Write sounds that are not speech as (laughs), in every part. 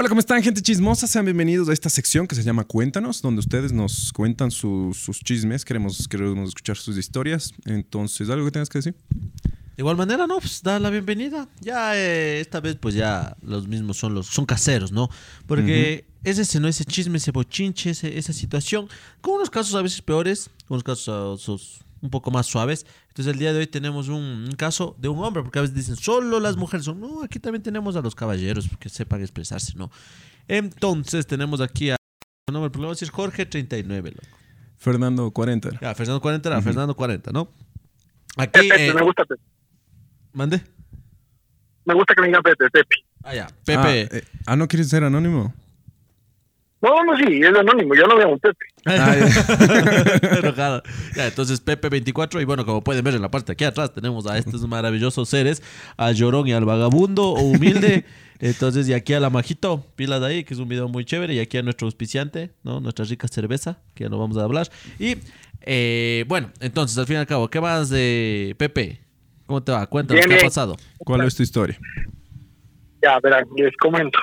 Hola, ¿cómo están, gente chismosa? Sean bienvenidos a esta sección que se llama Cuéntanos, donde ustedes nos cuentan sus, sus chismes. Queremos, queremos escuchar sus historias. Entonces, ¿algo que tengas que decir? De igual manera, no, pues da la bienvenida. Ya eh, esta vez, pues ya los mismos son los, son caseros, ¿no? Porque es ese, ¿no? Ese chisme, ese bochinche, ese- esa situación, con unos casos a veces peores, con unos casos a- un poco más suaves. Entonces el día de hoy tenemos un, un caso de un hombre, porque a veces dicen solo las mujeres son. No, aquí también tenemos a los caballeros que sepan expresarse, ¿no? Entonces tenemos aquí a. No, el problema es Jorge 39, loco. Fernando 40. Ya, Fernando 40 era Fernando 40, ¿no? Aquí. Pepe, eh, me gusta Pepe. ¿Mande? Me gusta que me digan Pepe, Pepe. Ah, ya. Ah, Pepe. eh, ah, ¿no quieres ser anónimo? No, no, sí, es anónimo, yo no veo a un Pepe. Ah, (laughs) (laughs) Enojado. Ya, entonces Pepe 24 y bueno, como pueden ver en la parte de aquí atrás tenemos a estos maravillosos seres, a Llorón y al vagabundo o humilde. (laughs) Entonces, y aquí a la Majito, pilas de ahí, que es un video muy chévere, y aquí a nuestro auspiciante, ¿no? Nuestra rica cerveza, que ya no vamos a hablar. Y eh, bueno, entonces, al fin y al cabo, ¿qué más de Pepe? ¿Cómo te va? Cuéntanos, Bien, ¿qué ha pasado? ¿Cuál es tu historia? Ya, verán, les comento.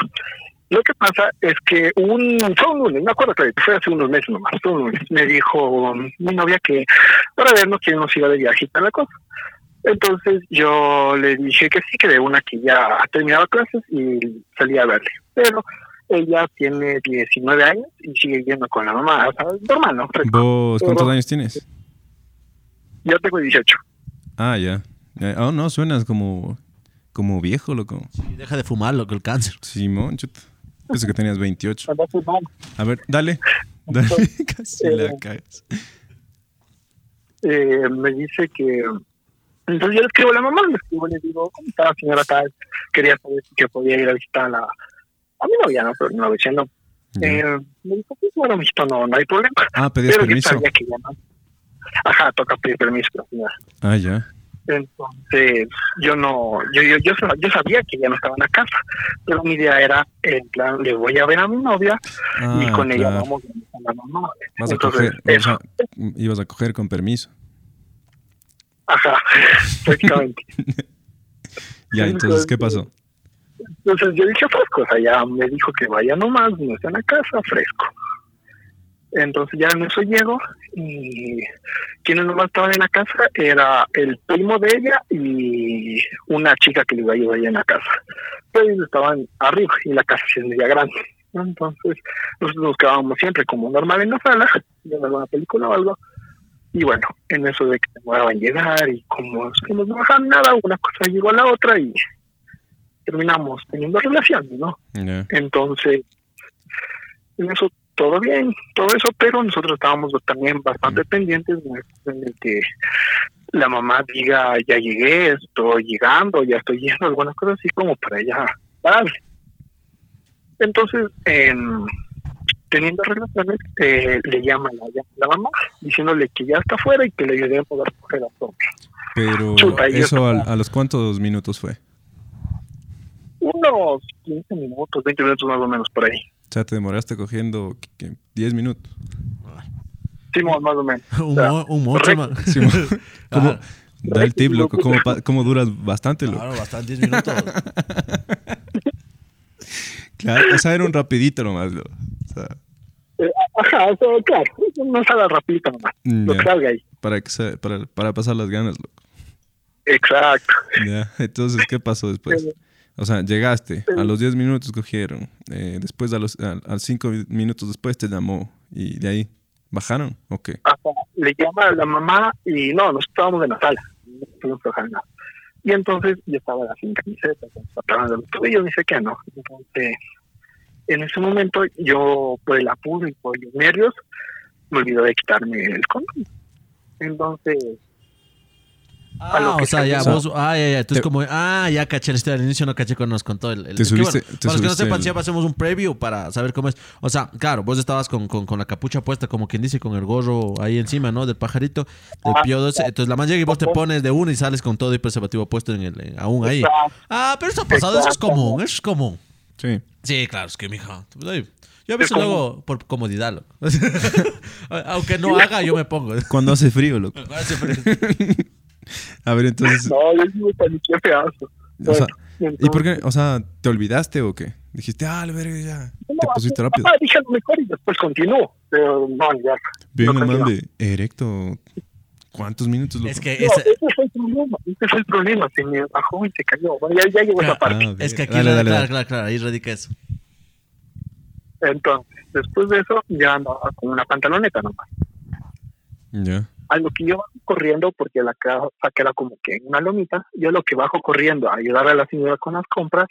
Lo que pasa es que un, fue un lunes, me acuerdo que fue hace unos meses nomás, fue un lunes, me dijo mi novia que para vernos quién nos iba de viaje y tal la cosa. Entonces yo le dije que sí, que de una que ya terminaba clases y salía a verle. Pero ella tiene 19 años y sigue yendo con la mamá, o sea, normal, ¿no? ¿Vos cuántos Pero- años tienes? Yo tengo 18. Ah, ya. Eh, Oh, no, suenas como, como viejo, loco. Y deja de fumar, lo que el cáncer. Simón, chuta. Pensé que tenías 28. Anda fumando. A ver, dale. (laughs) Dale, (laughs) casi la Eh, cagas. eh, me dice que entonces yo le escribo a la mamá, le escribo, le digo, ¿cómo está señora tal? Quería saber si que podía ir a visitar a la a mi novia, ¿no? Pero no diciendo, eh, me dijo, pues bueno, mijito, no, no hay problema. Ah, pedías Pero permiso. sabía que ya no. Ajá, toca pedir permiso, la señora. Ah, ya. Entonces, yo no, yo, yo, yo, sab- yo sabía que ya no estaba en la casa, pero mi idea era, en plan, le voy a ver a mi novia y Ah, con ella vamos a la mamá. Vas a Entonces, coger, eso, ibas a coger con permiso. ajá, (laughs) prácticamente. Ya, entonces, ¿qué pasó? Entonces yo dije fresco, o sea, ya me dijo que vaya nomás, no está en la casa, fresco. Entonces ya en eso llego y quienes nomás estaban en la casa era el primo de ella y una chica que le iba a ayudar allá en la casa. Pero ellos estaban arriba y la casa es media grande. Entonces nosotros nos quedábamos siempre como normal en la sala, viendo alguna película o algo. Y bueno, en eso de que demoraban llegar y como es que no bajaban nada, una cosa llegó a la otra y terminamos teniendo relaciones, ¿no? Entonces, en eso todo bien, todo eso, pero nosotros estábamos también bastante pendientes en el que la mamá diga, ya llegué, estoy llegando, ya estoy yendo, algunas cosas así como para ya darle. Entonces, em, teniendo relaciones, eh, le llama la, la mamá diciéndole que ya está afuera y que le ayudemos a recoger a todos. Pero Chuta, y yo eso a, a los cuántos minutos fue? Unos 15 minutos, 20 minutos más o menos por ahí. O sea, te demoraste cogiendo ¿qué? 10 minutos. Sí, más más o menos. (laughs) Un, O un monstruo, man. Sí, mo- ¿Cómo? Ah, Da el tip, loco. ¿Cómo, pa- cómo duras bastante, loco? Claro, bastante 10 minutos. (laughs) Claro, o sea, era un rapidito nomás, loco. O sea, Eh, ajá, o sea, claro, no sale rapidito nomás, Mm, lo que salga ahí. para, que se- para, para pasar las ganas, loco. Exacto. Ya. Entonces, ¿qué pasó después? O sea, llegaste, a los 10 minutos cogieron, eh, después a los a, a 5 minutos después te llamó y de ahí bajaron, ¿o qué? Ajá, le llama a la mamá y no, nos estábamos en la sala, no pudimos trabajar nada. Y entonces yo estaba sin camiseta, con de los tobillos, ni sé qué, no. Entonces, en ese momento yo, por el apuro y por los nervios, me olvidó de quitarme el condón. Entonces, a lo Ah, que o sea, ya vos. Ah, ya, ya. Entonces, Te- como. Ah, ya caché la historia. Al inicio no caché cuando nos contó el. el- Te subiste- bueno, te para los que no sepan, el- siempre hacemos un preview para saber cómo es. O sea, claro, vos estabas con, con, con la capucha puesta, como quien dice, con el gorro ahí encima, ¿no? Del pajarito, del Ah, piodo ese. Entonces, la man llega y vos te pones de uno y sales con todo el preservativo puesto en el. en- aún ahí. Ah, pero eso ha pasado, eso es común, eso es común. Sí. Sí, claro, es que, mija. Yo a veces Es lo hago por comodidad, loco. (laughs) Aunque no haga, yo me pongo. Cuando hace frío, loco. (laughs) A ver, entonces, no, yo sí me paniqué feazo. o sea, Bueno, ¿y por qué? O sea, ¿te olvidaste o qué? Dijiste, ah, la verga, ya. No, Te pusiste rápido. Ah, dije lo mejor y después continuó. Pero no, ya. Bien, no no continuó. mames, erecto. ¿Cuántos minutos? loco? Es que No, ese- fue el problema. Ese fue el problema. Se me bajó y se cayó. Bueno, ya, ya llegó esa Ah, parte. Ah, es que aquí, dale, radica- dale, claro, dale. claro, claro, ahí radica eso. Entonces, después de eso, ya andaba con una pantaloneta nomás. Ya. A lo que yo bajo corriendo, porque la casa queda como que en una lomita, yo lo que bajo corriendo a ayudar a la señora con las compras,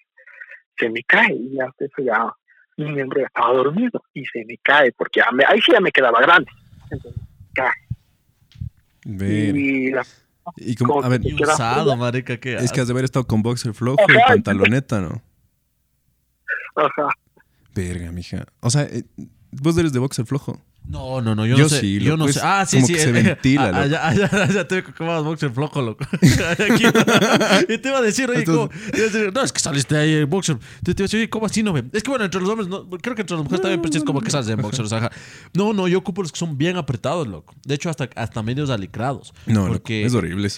se me cae. Y ya eso ya, mi miembro ya estaba dormido y se me cae, porque ya me- ahí sí ya me quedaba grande. Entonces, cae. Y la, Y como, a ver, usado, marica, que es que has de haber estado con boxer flojo y pantaloneta, ¿no? ajá, Verga, mija. O sea, eh, vos eres de boxer flojo. No, no, no, yo, Yo no sé. sí, yo loco, no es sé. Ah, sí, como sí. que se eh, ventila, loco. Ya, ya, ya, ya te boxer flojo, loco. (laughs) Aquí. (laughs) y te iba a decir, oye, decir, no, es que saliste ahí en boxer. Te, te iba a decir, oye, ¿cómo así no ve? Es que bueno, entre los hombres, no, creo que entre las mujeres también, pero sí es como que sales en boxer. O sea, no, no, yo ocupo los que son bien apretados, loco. De hecho, hasta, hasta medios alicrados. No, loco, porque, es horrible.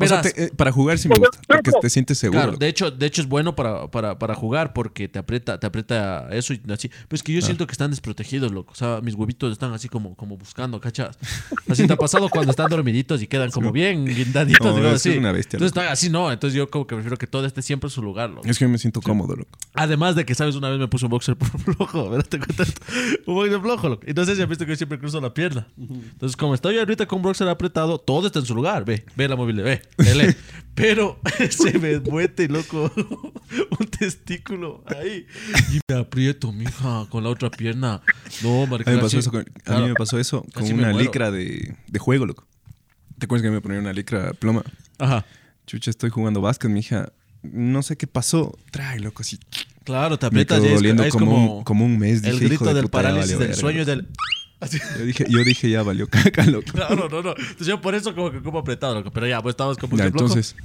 O sea, te- eh, para jugar sí me gusta, porque te sientes seguro. Claro, de hecho, de hecho es bueno para, para, para jugar porque te aprieta, te aprieta eso y así. Pero es que yo siento que están desprotegidos, loco. O sea, mis huevitos están así como, como buscando, ¿cachas? Así te ha pasado cuando están dormiditos y quedan como bien guindaditos. No, digo, es así. una bestia, Entonces loco. están así, no. Entonces yo como que prefiero que todo esté siempre en su lugar, loco. Es que yo me siento cómodo, loco. Además de que, ¿sabes? Una vez me puse un boxer (laughs) flojo, ¿verdad? Te cuento esto. Un boxer flojo, loco. Y no sé si has visto que yo siempre cruzo la pierna. Entonces, como estoy ahorita con un boxer apretado, todo está en su lugar. Ve, ve la movilidad, ve, (laughs) Pero (laughs) se me muete, loco, (laughs) un testículo ahí. Y me aprieto, mija, con la otra pierna. No, A marica. mí me pasó eso con, a mí me pasó eso con me una licra de, de juego, loco. ¿Te acuerdas que me ponía una licra ploma? Ajá. Chucha, estoy jugando básquet, mi hija. No sé qué pasó. Trae, loco, así. Claro, te Me aprietas quedó y es, doliendo es como, como, un, como un mes. el Dije, hijo grito de del puta, parálisis del sueño loco. del... Así. Yo dije, yo dije, ya valió caca, loco. Claro, no, no. Entonces yo por eso como que como apretado, loco. Pero ya, pues estabas como Ya, entonces,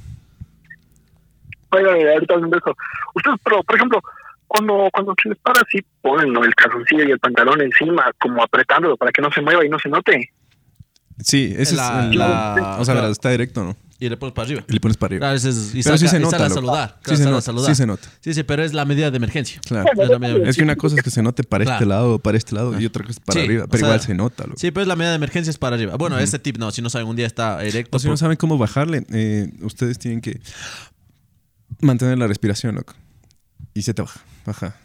Oiga, ahorita hablando de eso. Ustedes, pero, por ejemplo, cuando, cuando se les para así, ponen ¿no? el calzoncillo y el pantalón encima, como apretándolo para que no se mueva y no se note. Sí, ese La- es el... la- o sea, claro. está directo, ¿no? Y le pones para arriba. Y le pones para arriba. Y Pero sí saca- se y nota, sale a saludar. Sí Claro, se sale a nota, saludar. sí se nota. Sí, sí, pero es la medida de emergencia. Claro. Es la medida de Es que una cosa es que se note para este Claro. lado, para este lado, y otra cosa es para Sí, arriba. Pero sea, igual se nota, loco. Sí, pero es la medida de emergencia es para arriba. Bueno, este tip no, si no saben, un día está erecto. O si no por- saben cómo bajarle, eh, ustedes tienen que mantener la respiración, loco. Y se te baja, baja.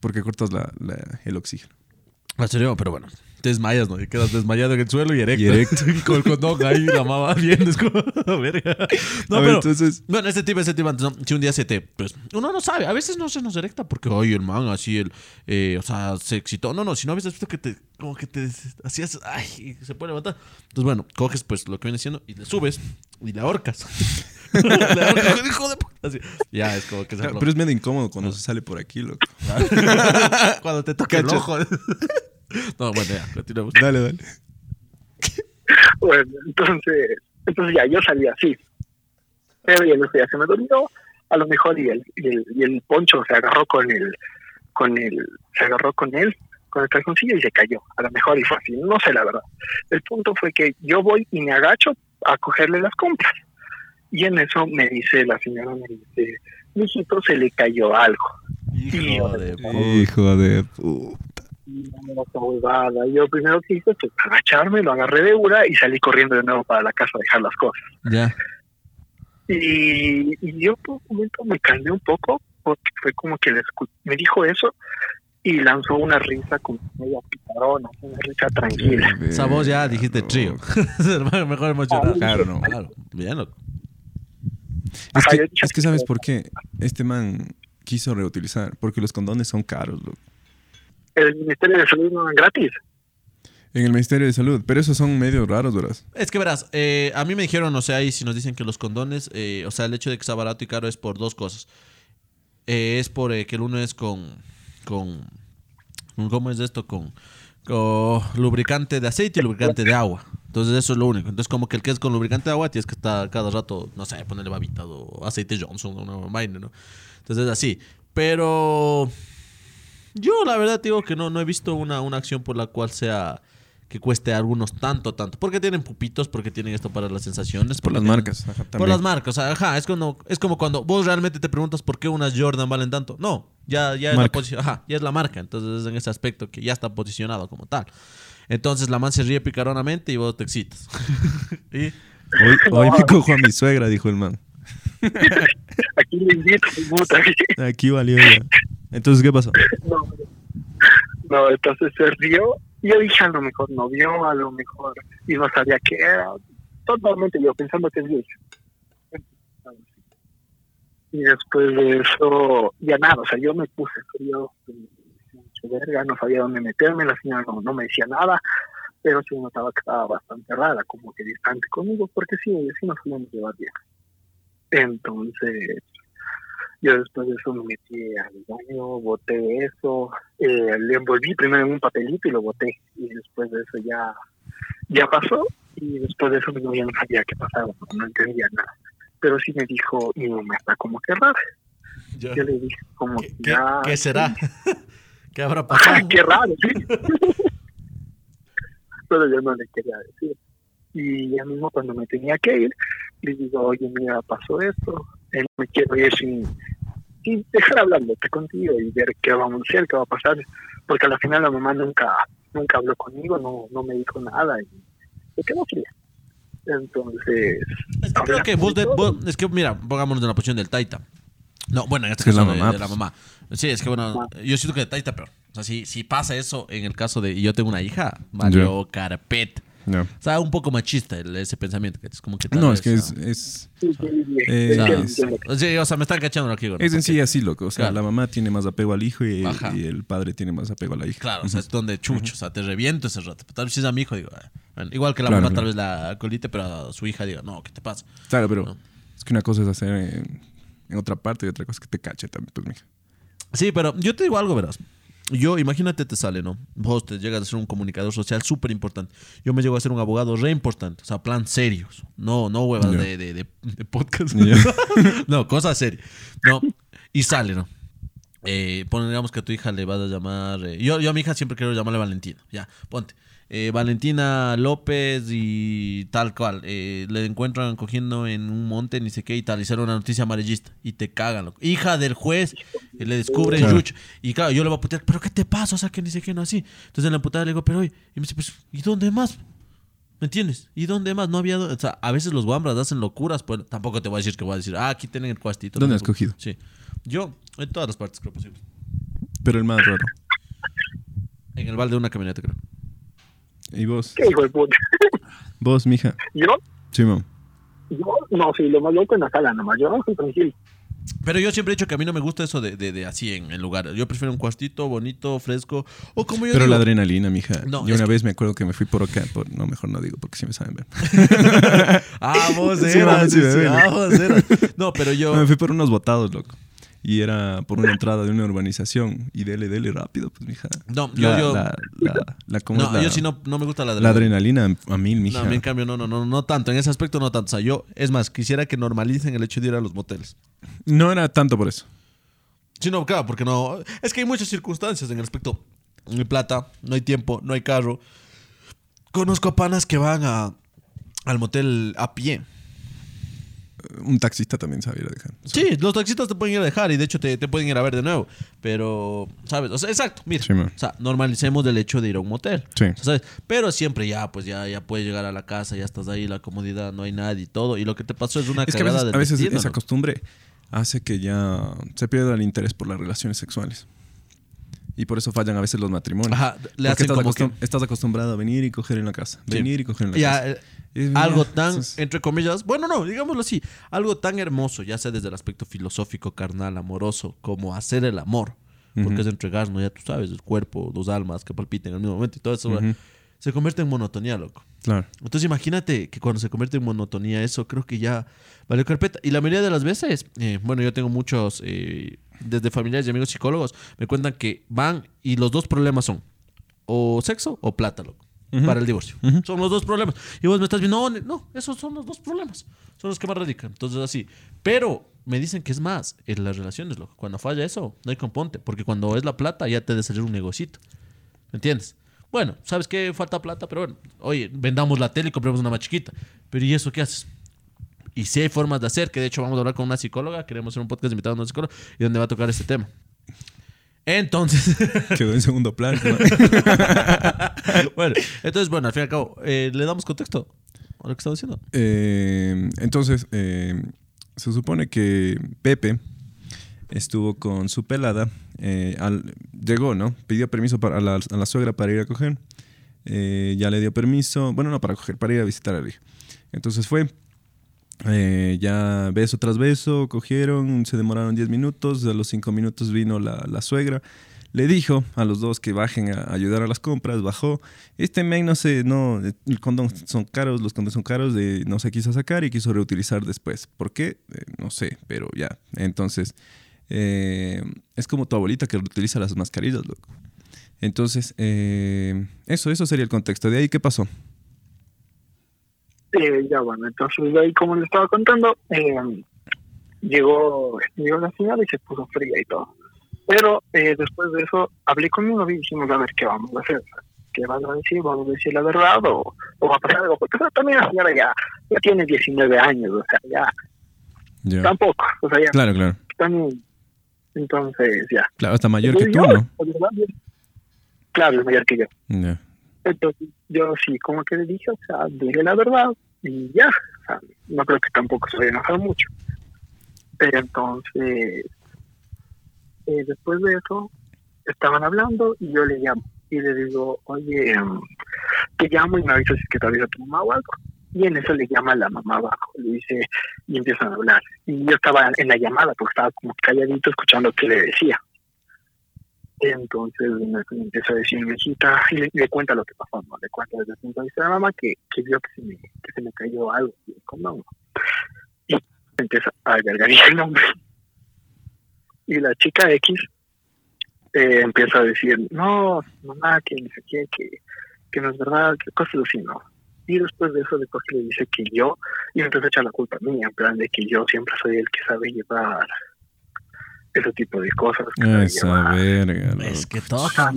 Porque cortas la, la- el oxígeno. En serio, pero bueno. Desmayas, ¿no? Y quedas desmayado en el suelo y erecto. Y erecto. (laughs) y con el condón ahí, la mamá viendo. Es como, (laughs) verga. (laughs) No, A pero... entonces, Bueno, este tip, este tip, antes, ¿no? si un día se te, pues, uno no sabe, a veces no se nos erecta porque, oye, el man, así, el, eh, o sea, se excitó. No, no, si no habías visto que te, como que te hacías, ay, se puede levantar. Entonces, bueno, coges, pues, lo que viene siendo y le subes y le ahorcas. le ahorcas, hijo de puta. Así. Ya, es como que se pero es medio incómodo cuando se sale por aquí, loco. Cuando te toca el ojo. (laughs) no, bueno, ya, continuamos. Dale, dale. (laughs) Bueno, entonces, entonces ya yo salí así. Pero ya no sé, ya se me dolió, a lo mejor y el, y el, y el poncho se agarró con el, con el, se agarró con él, con el calzoncillo y se cayó. A lo mejor y fue así, no sé la verdad. El punto fue que yo voy y me agacho a cogerle las compras. Y en eso me dice la señora, me dice, mijito, se le cayó algo. Hijo de puta. Hijo de puta. No, huevada. Yo primero que hice fue agacharme, lo agarré de una y salí corriendo de nuevo para la casa a dejar las cosas. Ya. Y, y yo por un momento me calmé un poco porque fue como que le me dijo eso y lanzó una risa como media picarona, una risa tranquila. Esa voz ya dijiste trío. (laughs) Mejor emocionado. Claro, no. Claro, bien, loco. Es que, es que sabes por qué este man quiso reutilizar. Porque los condones son caros, loco. El Ministerio de Salud no es gratis. En el Ministerio de Salud. Pero esos son medio raros, ¿verdad? Es que verás, eh, a mí me dijeron, o sea, ahí si nos dicen que los condones, eh, o sea, el hecho de que sea barato y caro es por dos cosas. Eh, es por eh, que el uno es con, con, con- ¿cómo es esto? Con, con lubricante de aceite y lubricante de agua. Entonces eso es lo único. Entonces como que el que es con lubricante de agua tienes que estar cada rato, no sé, ponerle babita o aceite Johnson o una vaina, ¿no? Entonces es así. Pero yo la verdad digo que no, no he visto una, una acción por la cual sea que cueste a algunos tanto, tanto. Porque tienen pupitos, porque tienen esto para las sensaciones. Por las tienen- marcas. Ajá, Por las marcas. o sea, ajá, es, cuando, es como cuando vos realmente te preguntas por qué unas Jordan valen tanto. No, Ya, ya, es la Marca. posición- ajá, ya es la marca. Entonces es en ese aspecto que ya está posicionado como tal. Entonces la man se ríe picaronamente y vos te excitas. (laughs) y, Hoy, hoy me (laughs) cojo a mi suegra, dijo el man. Aquí le invito, puta. Aquí valió ya. Entonces, ¿qué pasó? No, no, entonces se rió. y Yo dije, a lo mejor no vio, a lo mejor, y no sabía qué era. Totalmente yo pensando que es viejo. Y después de eso, ya nada, o sea, yo me puse frío, verga, no sabía dónde meterme, la señora no, no me decía nada, pero sí notaba que estaba bastante rara, como que distante conmigo, porque sí, sí nos solíamos llevar bien. Entonces, yo después de eso me metí al baño, boté eso, eh, le envolví primero en un papelito y lo boté. Y después de eso ya, ya pasó. Y después de eso mi novia no sabía qué pasaba, no entendía nada. Pero sí me dijo, mi mamá está como que rara. Yo le dije, como ¿Qué, que ya. qué será? (laughs) ¿Qué habrá pasado? qué raro, sí. (laughs) Pero yo no le quería decir. Y ya mismo cuando me tenía que ir, le digo, oye, mira, pasó esto, eh, me quiero ir sin, sin dejar hablándote contigo y ver qué vamos a hacer, qué va a pasar. Porque al final la mamá nunca nunca habló conmigo, no, no me dijo nada y se quedó fría. Entonces, Es que creo que vos, de- vos- es que mira, pongámonos en la posición del Taita. No, bueno, en este Es que es caso la de, mamá, de la pues. mamá. Sí, es que bueno, yo siento que de Taita peor. O sea, si, si pasa eso en el caso de y yo tengo una hija, valió carpet. No, O sea, un poco machista el- ese pensamiento. Que es como que tal no vez, es que es, es, Eh, o sea, sí, o sea, me están cachando aquí. es en porque- sí así, loco. O sea, Claro. la mamá tiene más apego al hijo y, Ajá. y el padre tiene más apego a la hija. Claro, o sea, es donde chucho, o sea, te reviento ese rato. Tal vez si es a mi hijo, digo, ah, bueno, igual que la Claro, mamá claro. tal vez la colite, pero a su hija diga, no, ¿qué te pasa? Claro, pero No. es que una cosa es hacer en, en otra parte y otra cosa es que te cache también, pues, mija. Sí, pero yo te digo algo, verás. Yo, imagínate, te sale, ¿no? Vos te llegas a ser un comunicador social súper importante. Yo me llego a ser un abogado re importante. O sea, plan serios. No, no huevas de, de, de- de podcast. (laughs) No, cosas serias. No, y sale, ¿no? Eh, pongamos que a tu hija le vas a llamar. eh, yo, yo a mi hija siempre quiero llamarle Valentina. Ya, ponte. Eh, Valentina López y tal cual. eh, le encuentran cogiendo en un monte, ni sé qué, y tal. Hicieron una noticia amarillista. Y te cagan, loco. Hija del juez, le descubren Claro. yuch. Y claro, yo le voy a putear, ¿pero qué te pasa? O sea, que ni sé qué, no así. Entonces en la putada le digo, pero hoy. Y me dice, pues, ¿y dónde más? ¿Me entiendes? ¿Y dónde más? No había. O sea, a veces los guambras hacen locuras, pues tampoco te voy a decir que voy a decir, ah, aquí tienen el cuastito. ¿Dónde has cogido? Sí. Yo, en todas las partes creo posible. Pero el más raro. En el balde de una camioneta, creo. ¿Y vos? ¿Qué hijo de puta? ¿Vos, mija? Yo, Sí, mam. yo, no, sí, lo más loco en la sala nomás, yo no soy tranquilo. Pero yo siempre he dicho que a mí no me gusta eso de, de, de así en el lugar. Yo prefiero un cuartito bonito, fresco. O como yo Pero digo, la adrenalina, mija. No, Yo una que- vez me acuerdo que me fui por acá. Por... No, mejor no digo porque sí me saben ver. (laughs) Ah, vos eras, sí, sí, sí, ah, vos eras. No, pero yo... No, (laughs) me fui por unos botados, loco. Y era por una entrada de una urbanización. Y dele, dele rápido, pues, mija. No, yo- La, yo- la, la, la- ¿cómo No, es yo sí no, no me gusta la La adrenalina a mil, mija. No, a mí en cambio no, no, no, no tanto. En ese aspecto no tanto. O sea, yo, es más, quisiera que normalicen el hecho de ir a los moteles. No era tanto por eso. Sí, no, claro, porque no. Es que hay muchas circunstancias en el aspecto. No hay plata, no hay tiempo, no hay carro. Conozco a panas que van a, al motel a pie. Un taxista también sabía ir a dejar. Sí, los taxistas te pueden ir a dejar y de hecho te, te pueden ir a ver de nuevo. Pero, ¿sabes? O sea, exacto, mira. Sí, o sea, normalicemos el hecho de ir a un motel. Sí. O sea, ¿sabes? Pero siempre ya, pues ya, ya puedes llegar a la casa, ya estás ahí, la comodidad, no hay nadie y todo. Y lo que te pasó es una Es que a veces, del a veces destino, esa ¿no? costumbre hace que ya se pierda el interés por las relaciones sexuales. Y por eso fallan a veces los matrimonios. Ajá, le Porque hacen estás, como acostum- que- estás acostumbrado a venir y coger en la casa. Sí. Venir y coger en la Ya, casa. Algo tan, entre comillas, bueno, no, digámoslo así, algo tan hermoso, ya sea desde el aspecto filosófico, carnal, amoroso, como hacer el amor, porque es entregarnos, ya tú sabes, el cuerpo, dos almas que palpiten al mismo momento y todo eso, se convierte en monotonía, loco. Claro. Entonces imagínate que cuando se convierte en monotonía eso, creo que ya valió carpeta. Y la mayoría de las veces, eh, bueno, yo tengo muchos, eh, desde familiares y amigos psicólogos, me cuentan que van y los dos problemas son o sexo o plata, loco. Para el divorcio. Son los dos problemas. Y vos me estás viendo, no, no, esos son los dos problemas. Son los que más radican. Entonces, así. Pero me dicen que es más en las relaciones, loco. Cuando falla eso, no hay componte. Porque cuando es la plata, ya te debe salir un negocito. ¿Me entiendes? Bueno, ¿sabes qué? Falta plata, pero bueno, oye, vendamos la tele y compremos una más chiquita. Pero ¿y eso qué haces? Y sí hay formas de hacer, que de hecho vamos a hablar con una psicóloga, queremos hacer un podcast invitado a una psicóloga y donde va a tocar este tema. Entonces, (laughs) Quedó en segundo plano. ¿no? (laughs) bueno, entonces, bueno, al fin y al cabo, eh, le damos contexto a lo que estamos diciendo. Eh, entonces, eh, se supone que Pepe estuvo con su pelada. al- llegó, ¿no? Pidió permiso para, a, la, a la suegra para ir a coger. Ya le dio permiso. Bueno, no para coger, para ir a visitar a la hija. Entonces fue. Eh, ya beso tras beso, cogieron, se demoraron 10 minutos. A los 5 minutos vino la, la suegra. Le dijo a los dos que bajen a ayudar a las compras, bajó. Este men no sé, no, el condón son caros, los condones son caros, de, no se quiso sacar y quiso reutilizar después. ¿Por qué? Eh, no sé, pero ya. Entonces, eh, es como tu abuelita que reutiliza las mascarillas, loco. Entonces, eh, eso, eso sería el contexto. De ahí, ¿qué pasó? Eh, ya bueno, entonces de ahí como le estaba contando, eh, llegó, llegó la señora y se puso fría y todo. Pero eh, después de eso hablé con mi novio y dijimos a ver qué vamos a hacer. ¿Qué van a decir? ¿Vamos a decir la verdad o, o va a pasar algo? Porque también la señora ya, ya tiene 19 años, o sea, ya tampoco, o sea, ya Claro, claro. también. Entonces, ya. Claro, está mayor que tú, yo, ¿no? Claro, es mayor que yo. Ya. Entonces, yo sí, como que le dije, o sea, dile la verdad y ya. No creo que tampoco se vaya a enojar mucho. Pero entonces, eh, después de eso, estaban hablando y yo le llamo y le digo, oye, em, te llamo y me avisas si es que te avisa tu mamá o algo. Y en eso le llama la mamá abajo, le dice, y empiezan a hablar. Y yo estaba en la llamada porque estaba como calladito escuchando qué le decía. Entonces empieza a decir hijita y le, cuenta lo que pasó, ¿no? Le cuenta desde el punto de vista de mamá que, que vio que se, me, que se me cayó algo y condón. Y empieza a gargarear el nombre. Y la chica X eh, empieza a decir, no, mamá, que no sé qué, que, que no es verdad, que cosas así, ¿no? Y después de eso, después le dice que yo, y me empieza a echar la culpa a mí, en plan de que yo siempre soy el que sabe llevar ese tipo de cosas. Esa verga. loco. Es que toca.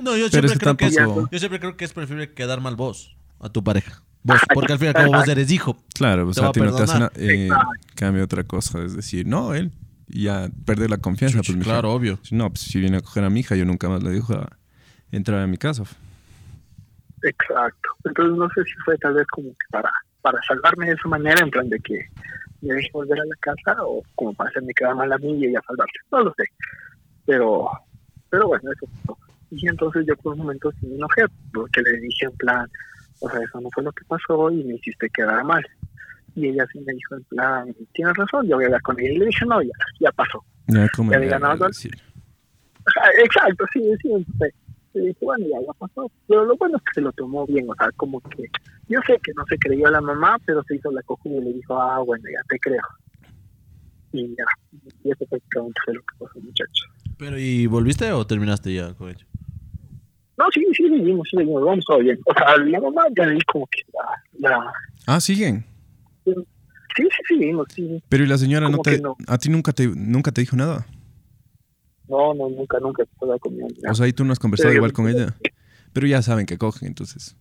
No, yo siempre, creo que es, yo siempre creo que es preferible quedar mal vos a tu pareja. Vos, porque al fin y al cabo vos eres hijo. Claro, o Te sea, ti no te hace perdonar. nada. Eh, cambia otra cosa, es decir, no, él. Y ya perder la confianza. pues, mejor. claro, obvio. Si No, pues si viene a coger a mi hija, yo nunca más le dijo a entrar a mi casa. Exacto. Entonces no sé si fue tal vez como que para, para salvarme de esa manera, en plan de que me deje volver a la casa o como para hacerme quedar mal a mí y ella salvarse. No lo sé. Pero, pero bueno, eso pasó. Y entonces yo por un momento sí me enojé porque le dije en plan, o sea, eso no fue lo que pasó y me hiciste quedar mal. Y ella sí me dijo en plan, tienes razón, yo voy a hablar con ella. Y le dije, no, ya, ya pasó. ¿cómo Ya había ganado, Exacto, sí, sí. entonces, Y dije, bueno, ya, ya pasó. Pero lo bueno es que se lo tomó bien, o sea, como que yo sé que no se creyó a la mamá, pero se hizo la cojuda y le dijo, ah, bueno, ya te creo. Y ya, y eso prácticamente fue lo que pasó, muchachos. Pero, ¿y volviste o terminaste ya con ello? No, sí, sí, seguimos, sí, seguimos, vamos todo bien. O sea, la mamá ya vi como que la... la Ah, siguen. sí, sí, seguimos, sí. Pero ¿y la señora no ¿Cómo te... no? A ti nunca te, nunca te dijo nada? No, no, nunca, nunca se puede con mi. O sea, y tú no has conversado Sí, igual con ella. Pero ya saben que cogen, entonces.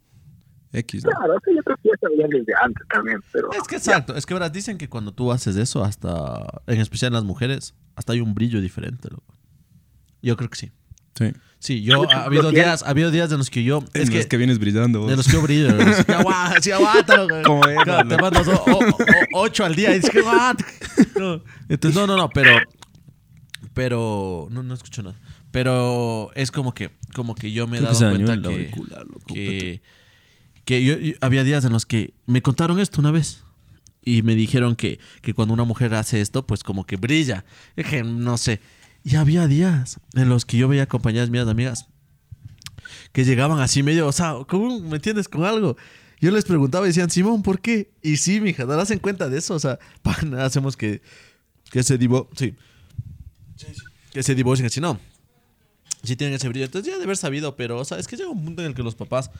X, ¿no? Claro, sí, yo creo que ya sabían desde antes también, pero... Es que exacto, es que verás, dicen que cuando tú haces eso, hasta, en especial en las mujeres, hasta hay un brillo diferente, loco. Yo creo que sí. Sí. Sí, yo, ha habido días, ha habido días en los que yo, Es es que, que, que vienes brillando. vos. de los que yo brillo, los que aguanta, sí, aguanta, loco. (laughs) Como era, Claro, te mandas o- o- o- ocho al día y dices que (laughs) aguanta. No. Entonces, no, no, no, pero, pero, no, no escucho nada. Pero es como que, como que yo me he dado cuenta que, que, que yo, yo- había días en los que me contaron esto una vez y me dijeron que, que cuando una mujer hace esto, pues como que brilla. Que no sé. Y había días en los que yo veía compañeras mías, amigas, que llegaban así medio, o sea, ¿cómo me entiendes con algo? Yo les preguntaba y decían, Simón, ¿por qué? Y sí, mija, ¿no hacen cuenta de eso? O sea, (laughs) pan, hacemos que, que se divo sí. Que se divorcien así, no. Sí tienen ese brillo. Entonces ya de haber sabido, pero, o sea, es que llega un punto en el que los papás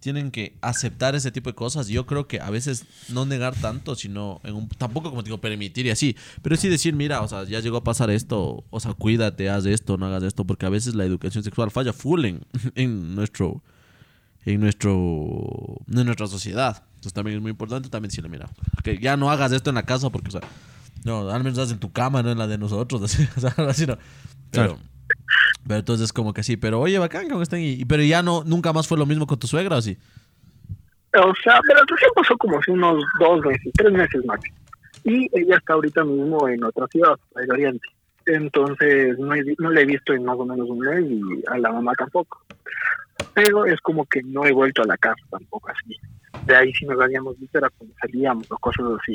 tienen que aceptar ese tipo de cosas. Yo creo que a veces no negar tanto, sino en un, tampoco como te digo permitir y así, pero sí decir, mira, o sea, ya llegó a pasar esto, o sea, cuídate, haz esto, no hagas esto, porque a veces la educación sexual falla full en, (laughs) en nuestro en nuestro en nuestra sociedad. Entonces también es muy importante también decirle, mira, que ya no hagas esto en la casa porque, o sea, no, al menos haz en tu cama, no en la de nosotros, (laughs) así, o sea, así no. Pero, Claro. Pero entonces como que sí, pero oye, bacán, ¿cómo están? Y, pero ya no, nunca más fue lo mismo con tu suegra, ¿o sí? O sea, pero recién pasó como hace unos dos meses, tres meses máximo. Y ella está ahorita mismo en otra ciudad, el Oriente. Entonces no, he no la he visto en más o menos un mes y a la mamá tampoco. Pero es como que no he vuelto a la casa tampoco así. De ahí si nos habíamos visto era cuando salíamos o cosas así.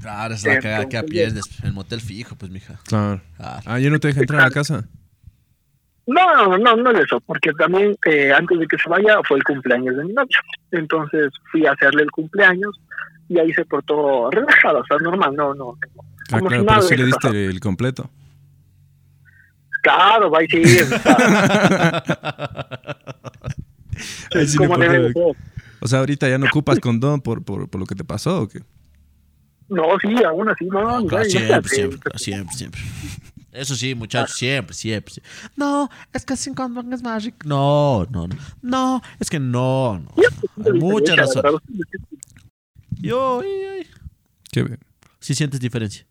Claro, es la Eh, cagada que pierdes. El motel fijo, pues, mija. Claro. Claro. Ah, ¿ya no te deja entrar a la casa? No, no, no, no es eso, porque también eh, antes de que se vaya fue el cumpleaños de mi novia. Entonces fui a hacerle el cumpleaños y ahí se portó relajado, o sea, normal, no, no. Ah, Como claro, si pero nada sí le diste pasado. el completo. Claro, va y sí, (laughs) Ahí sí le como debe de ser. O sea, ahorita ya no ocupas condón por, por, por lo que te pasó o qué? No, sí, aún así, no, no, Claro, no, siempre, siempre, siempre, siempre. Eso sí, muchachos, siempre, siempre, siempre. No, es que sin condón es más rico. No, no, no. No, es que no, no. Hay muchas razones. Yo, ay, ay. ¿Qué ve? Sí sientes diferencia.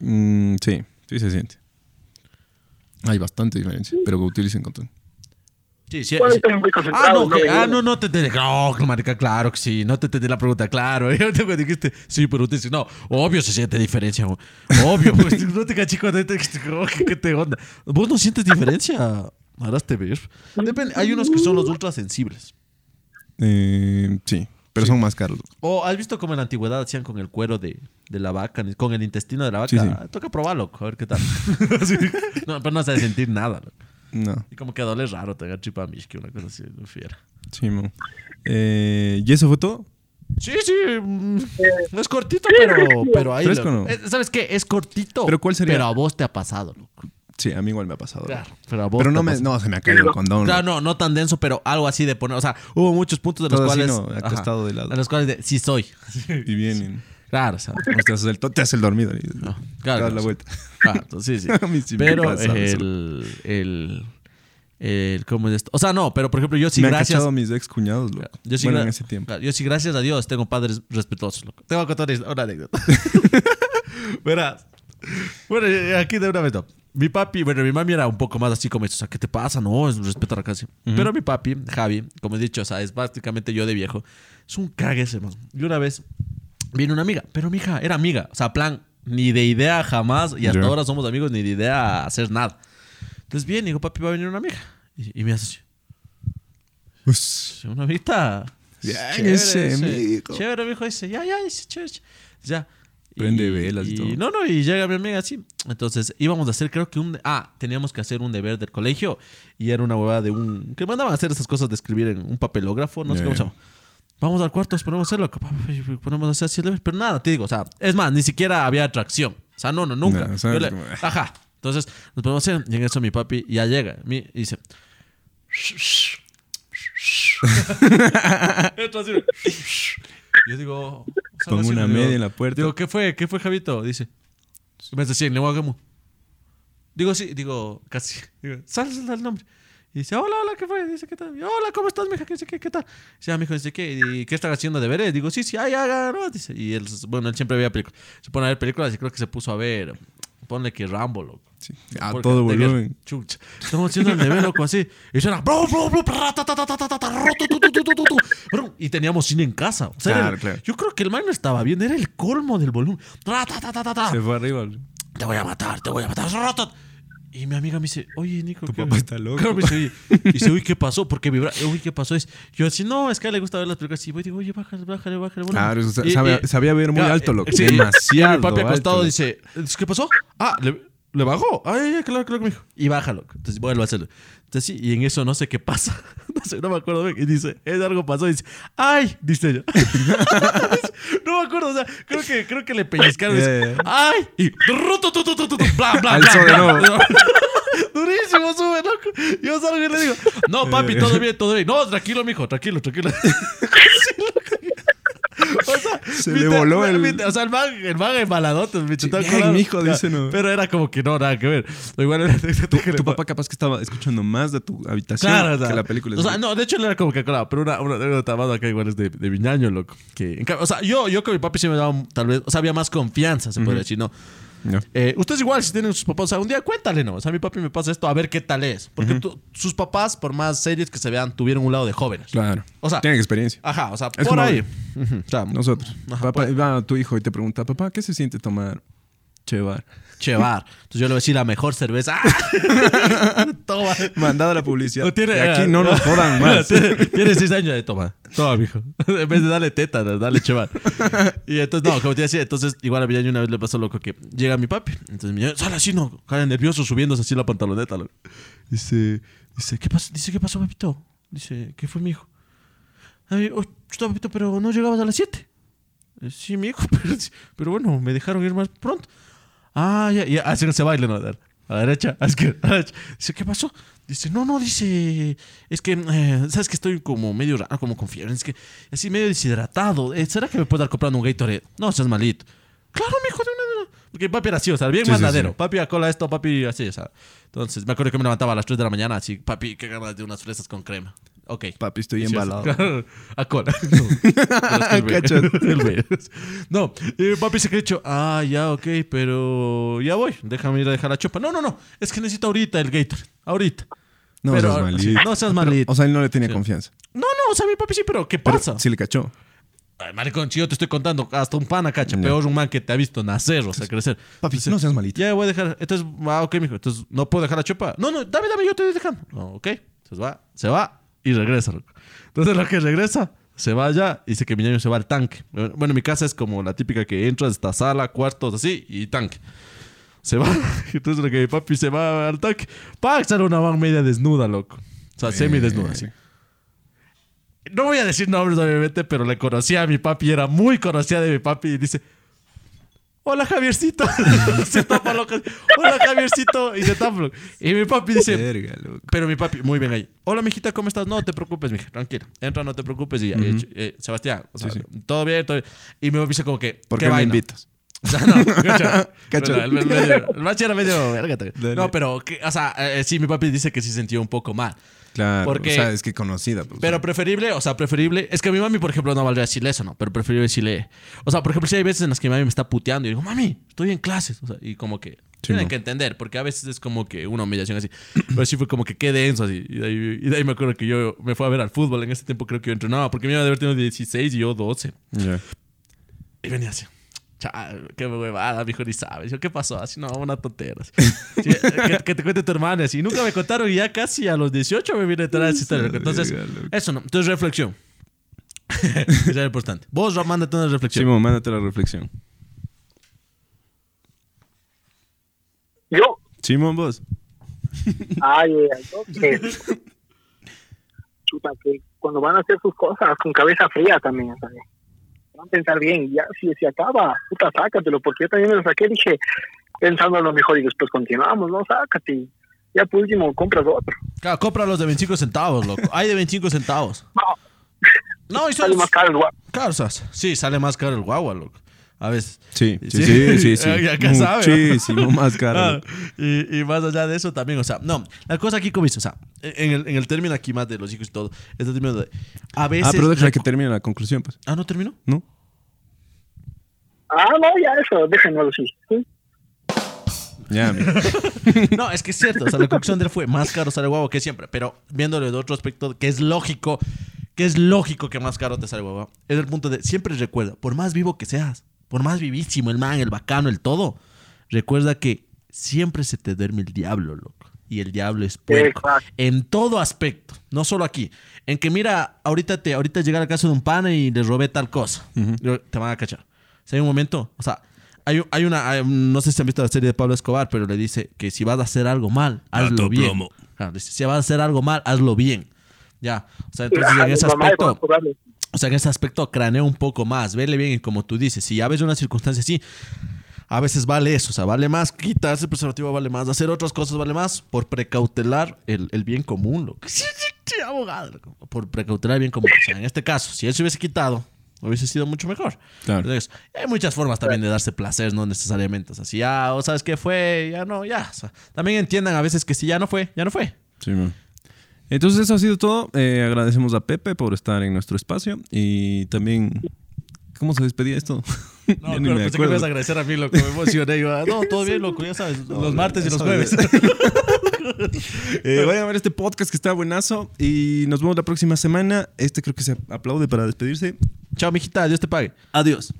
Mm, sí, sí se siente. Hay bastante diferencia, pero que utilicen condón. Sí, sí. Sí. Ah, no, que, ah, no, no te entendí. No, marica, claro que sí. No te entendí la pregunta, claro. (laughs) Yo te dijiste, sí, pero usted dice, no, obvio se siente diferencia. güey. Obvio, pues (laughs) no te caché cuando te oh, ¿qué, qué te onda? ¿Vos no sientes diferencia? Ahora te ver. Depende, hay unos que son los ultra sensibles. Eh, sí, pero son más caros. O has visto cómo en la antigüedad hacían con el cuero de, de la vaca, con el intestino de la vaca. Sí, sí. Toca probarlo, a ver qué tal. (laughs) Sí. No, pero no se de sentir nada. loco. No, Y como que duele raro, te agarra chipa que una cosa así, no fiera. sí, mo. Eh, ¿Y eso fue todo? Sí, sí. mm, Es cortito, pero, pero ahí. Fresco. ¿no? Eh, ¿Sabes qué? Es cortito. ¿Pero cuál sería? Pero a vos te ha pasado, loco. Sí, a mí igual me ha pasado. Claro, pero a vos Pero no, me, no se me ha caído el condón. Claro, no, no tan denso, pero algo así de poner. O sea, hubo muchos puntos de los Todo así, cuales. ¿no? Acostado de lado. En los cuales de, sí soy. Y vienen. (laughs) Claro, o sea. (laughs) Te haces el, te haces el dormido. y No, te claro, das la vuelta. Claro, sí, sí. (laughs) A sí pero eso. el, el, el. ¿Cómo es esto? O sea, no, pero por ejemplo, yo sí, me han gracias. cachado mis ex cuñados, loco. Yo sí, bueno, en ese tiempo. claro, yo sí, gracias a Dios, tengo padres respetuosos. Loco. Tengo que contar una anécdota. (laughs) Verás. Bueno, eh, aquí de una vez no. Mi papi, bueno, mi mami era un poco más así como, o sea, ¿qué te pasa? No, es respeto a la casa. Pero mi papi, Javi, como he dicho, o sea, es básicamente yo de viejo. Es un cague ese, man. Y una vez vino una amiga, pero mi hija era amiga. O sea, plan, ni de idea jamás, y hasta ahora somos amigos, ni de idea hacer nada. Entonces, bien, digo, papi, va a venir una amiga. Y, y me hace así. Pues, Una amiguita. Bien, Chévere, ese amigo. Chévere, mijo. Dice, ya, ya, dice, chévere. chévere. Ya. Prende velas y todo. No, no, y llega mi amiga así. Entonces íbamos a hacer, creo que un. Ah, teníamos que hacer un deber del colegio. Y era una huevada de un. Que mandaban a hacer esas cosas de escribir en un papelógrafo. No sé Ya, cómo se llama. Vamos al cuarto, nos ponemos a hacerlo. Ponemos a hacer así. Pero nada, te digo, o sea, es más, ni siquiera había atracción. O sea, no, no, nunca. No, le- como- Ajá. Entonces nos ponemos a hacer. Y en eso mi papi ya llega. Y dice. (laughs) Yo digo. Pongo así, una digo- media en la puerta. Digo, ¿qué fue? ¿Qué fue, Javito? Dice. Me dice, sí, Nehuagamu. Digo, sí, digo, casi. Digo, sal, sal el nombre. Y dice, hola, hola, ¿qué fue? Dice, ¿qué tal? Y, hola, ¿cómo estás, mija? ¿Qué, qué, qué tal? Dice, ah, mijo, dice, ¿qué? ¿Y qué estás haciendo de veres? Digo, sí, sí, ay, haga, no. Dice, y él, bueno, él siempre veía películas. Se pone a ver películas y creo que se puso a ver, ponle que Rambo, loco. sí, a Porque todo volumen. Chucha. Estamos haciendo el deber, loco, así. Y suena. Y teníamos cine en casa. O sea, Claro, el- claro. Yo creo que el man no estaba bien. Era el colmo del volumen. Se fue arriba. Te voy a matar, te voy a matar. Y mi amiga me dice, oye, Nico. Tu ¿qué- papá está loco. Claro, me dice, oye. (laughs) Y dice, uy, ¿qué pasó? Porque vibra. Uy, ¿qué pasó? Es, yo así, no, es que a él le gusta ver las películas. Y voy, digo, oye, bájale, bájale, bájale. volumen". Claro, eso Y- sabía, y- sabía ver muy Claro, alto, loco. sí, Demasiado. Y mi papi acostado alto, dice, ¿qué pasó? Ah, le, le bajó. Ay, ay, claro, claro, mijo. Y bájalo. Entonces vuelvo a hacerlo. Entonces sí, y en eso no sé qué pasa. (laughs) No sé, no me acuerdo. Y dice, es algo pasó. Y dice, ¡ay! Dice ella. (laughs) no me acuerdo, o sea, creo que, creo que le pellizcaron. y dice. ¡ay! Y bla, bla, bla. (laughs) Durísimo, sube, loco. Yo salgo y le digo, no, papi, todo bien, todo bien. No, tranquilo, mijo, tranquilo, tranquilo. Sí, Se mi le voló el- mi- O sea, el man, el man mi bien, colado. mijo, Ya, dice, no. Pero era como que no, nada que ver. Igual era. Tu papá capaz que estaba escuchando más de tu habitación Claro, o sea, que la película. O sea, no, de hecho él era como que claro, pero una, anécdota más acá igual es de, de Viñaño, loco. Que, en o sea, yo, yo con mi papi sí me daba tal vez, o sea, había más confianza, se podría decir, ¿no? Eh, ustedes igual, si tienen sus papás, o sea, un día cuéntale, ¿no? O sea, mi papi me pasa esto, a ver qué tal es. Porque sus papás, por más series que se vean, tuvieron un lado de jóvenes. Claro. O sea, Tienen experiencia. Ajá, o sea, Es por ahí. Ujú, o sea, Nosotros. Ajá, Papá, pues. va tu hijo y te pregunta, papá, ¿qué se siente tomar chevar? Chevar. Entonces yo le voy a decir la mejor cerveza. ¡Ah! (laughs) Toma. Mandado la publicidad. No tiene- De aquí no nos jodan (laughs) más. Tiene, tiene seis años de toma. Toma, mijo. (laughs) En vez de darle teta, dale chevar. Y entonces, no, como te decía, entonces igual a mi ñaño una vez le pasó loco que llega mi papi. Entonces mi sale así, no, cara nervioso, subiéndose así la pantaloneta. loco. Dice, dice, ¿qué pasó? Dice, ¿qué pasó, papito? Dice, ¿qué fue mi hijo? Ay, oh, chuta, papito, pero no llegabas a las 7. Sí, mi hijo, pero, pero bueno, me dejaron ir más pronto. Ah, ya, ya, hacen ese baile, ¿no? A la derecha, a la derecha. Dice, ¿qué pasó? Dice, no, no, dice, es que, eh, ¿sabes que estoy como medio raro, como con fiebre? Es que, así medio deshidratado. Eh, ¿Será que me puedo dar comprando un Gatorade? No, seas malito. Claro, mijo, de una, de una. Porque papi era así, o sea, bien Sí, sí, mandadero. sí. Papi a cola esto, papi así, o sea. Entonces, me acuerdo que me levantaba a las 3 de la mañana, así, papi, qué ganas de unas fresas con crema. Ok. Papi, estoy embalado. (laughs) A cola. (laughs) No, pero (laughs) No, eh, papi se que hecho, ah, ya, ok, pero ya voy, déjame ir a dejar la chopa. No, no, no, es que necesito ahorita el Gator, ahorita. No Pero- seas malito. sí, no seas malito. O sea, él no le tenía Sí. confianza. No, no, o sea, mi papi sí, pero ¿qué Pero pasa? sí le cachó. Ay, maricón, si yo te estoy contando, hasta un pana, cacha, peor un man que te ha visto nacer, o sea, crecer. Papi, Dice, no seas malito. Ya voy a dejar. Entonces, ah, ok, mijo. Entonces, no puedo dejar la chopa. No, no, dame, dame, yo te voy dejando. No, ok. Entonces va, se va y regresa. loco. Entonces, lo que regresa, se va allá y dice que mi niño se va al tanque. Bueno, mi casa es como la típica que entras, esta sala, cuartos, así, y tanque. Se va. (laughs) Entonces, lo que mi papi se va al tanque. Pa, sale una van media desnuda, loco. O sea, semi desnuda, así. No voy a decir nombres, obviamente, pero le conocía a mi papi, era muy conocida de mi papi, y dice: Hola Javiercito. (laughs) se tapa loco. Hola Javiercito. Y se tapa. Y mi papi dice: Verga. Pero mi papi, muy bien ahí. Hola, mijita, ¿cómo estás? No te preocupes, mija, tranquila. Entra, no te preocupes. Y ya, y, eh, Sebastián, o sea, Sí, todo bien, todo bien. Y mi papi dice como que. ¿Por ¿qué qué me vaina? invitas? (laughs) O sea, no. Cacha. (laughs) Bueno, El, el medio- el macho era medio. No, pero, que- o sea, eh, sí, mi papi dice que sí sintió un poco mal. Claro. Porque- O sea, es que conocida. pues, Pero preferible, o sea, preferible. Es que a mi mami, por ejemplo, no valdría decirle eso, ¿no? Pero preferible decirle. O sea, por ejemplo, si hay veces en las que mi mami me está puteando y digo, mami, estoy en clases. O sea, y como que. tienen no. que entender, porque a veces es como que una humillación así. Pero sí fue como que qué denso así. Y de, ahí, y de ahí me acuerdo que yo me fui a ver al fútbol. En ese tiempo creo que yo entrenaba, porque mi mamá debe haber tenido 16 y yo 12. Ya. Y venía así. Chal, qué huevada, mijo, ni sabes. Yo, ¿qué pasó? Así, no, una tontera. (laughs) Sí, que, que te cuente tu hermana. Así, nunca me contaron y ya casi a los 18 me vine a enterar de esa historia. Entonces, eso no. Entonces, reflexión. (laughs) Es importante. Vos, mándate una reflexión. Simón, mándate la reflexión. Yo, Simón, vos. ay, que, chuta, que cuando van a hacer sus cosas con cabeza fría también, ¿sabes? A pensar bien, ya si se acaba, puta, sácatelo, porque yo también me lo saqué, dije, pensando a lo mejor y después continuamos, ¿no? Sácate, ya por último compras otro. Claro, compra los de 25 centavos, loco. Hay de 25 centavos. (laughs) No, No, y sale más caro el guapo. Claro, o sea, sí, sale más caro el guagua, loco. A veces. Sí, Sí. sí, sí, (laughs) sí. que sabe, ¿no? Muchísimo más (laughs) caro. Ah, y, y más allá de eso también, o sea, no, la cosa aquí como dice, o sea, en el, en el término aquí más de los hijos y todo, es el término de, a veces... Ah, pero deja que termine la conclusión, pues. Ah, ¿no terminó? ¿No? Ah, no, ya eso, déjenlo así. ¿sí? Ya. (laughs) No, es que es cierto, o sea, la conclusión de él fue más caro sale guagua que siempre, pero viéndolo de otro aspecto, que es lógico, que es lógico que más caro te sale guagua, es el punto de, siempre recuerda, por más vivo que seas, por más vivísimo, el man, el bacano, el todo, recuerda que siempre se te duerme el diablo, loco. Y el diablo es puerco. Exacto. En todo aspecto, no solo aquí. En que mira, ahorita te ahorita llegar a casa de un pana y le robé tal cosa. Yo- Te van a cachar. Hay un momento, o sea, hay, hay una, hay- no sé si han visto la serie de Pablo Escobar, pero le dice que si vas a hacer algo mal, hazlo Gato bien. plomo. Claro, dice, si vas a hacer algo mal, hazlo bien. Ya. O sea, entonces en ese aspecto. O sea, en ese aspecto cranea un poco más, vele bien y como tú dices, si ya ves una circunstancia así, a veces vale eso, o sea, vale más quitarse el preservativo, vale más hacer otras cosas, vale más por precautelar el, el bien común, loco. Sí, sí, sí, abogado, loco. por precautelar el bien común. O sea, en este caso, si él se hubiese quitado, hubiese sido mucho mejor. Claro. Entonces, hay muchas formas también de darse placer, no necesariamente. O sea, si ya, o sabes qué fue, ya no, ya. O sea, también entiendan a veces que si ya no fue, ya no fue. Simón. Entonces eso ha sido todo. Eh, agradecemos a Pepe por estar en nuestro espacio y también ¿Cómo se despedía esto? (laughs) No, pero me pensé que me acuerdo. ibas a agradecer a mí, loco. Me emocioné. Yo, ah, no, todo bien, loco, ya sabes. los martes y los jueves. es. Eh, vayan a ver este podcast que está buenazo y nos vemos la próxima semana. Este creo que se aplaude para despedirse. Chao, mijita. Dios te pague. Adiós.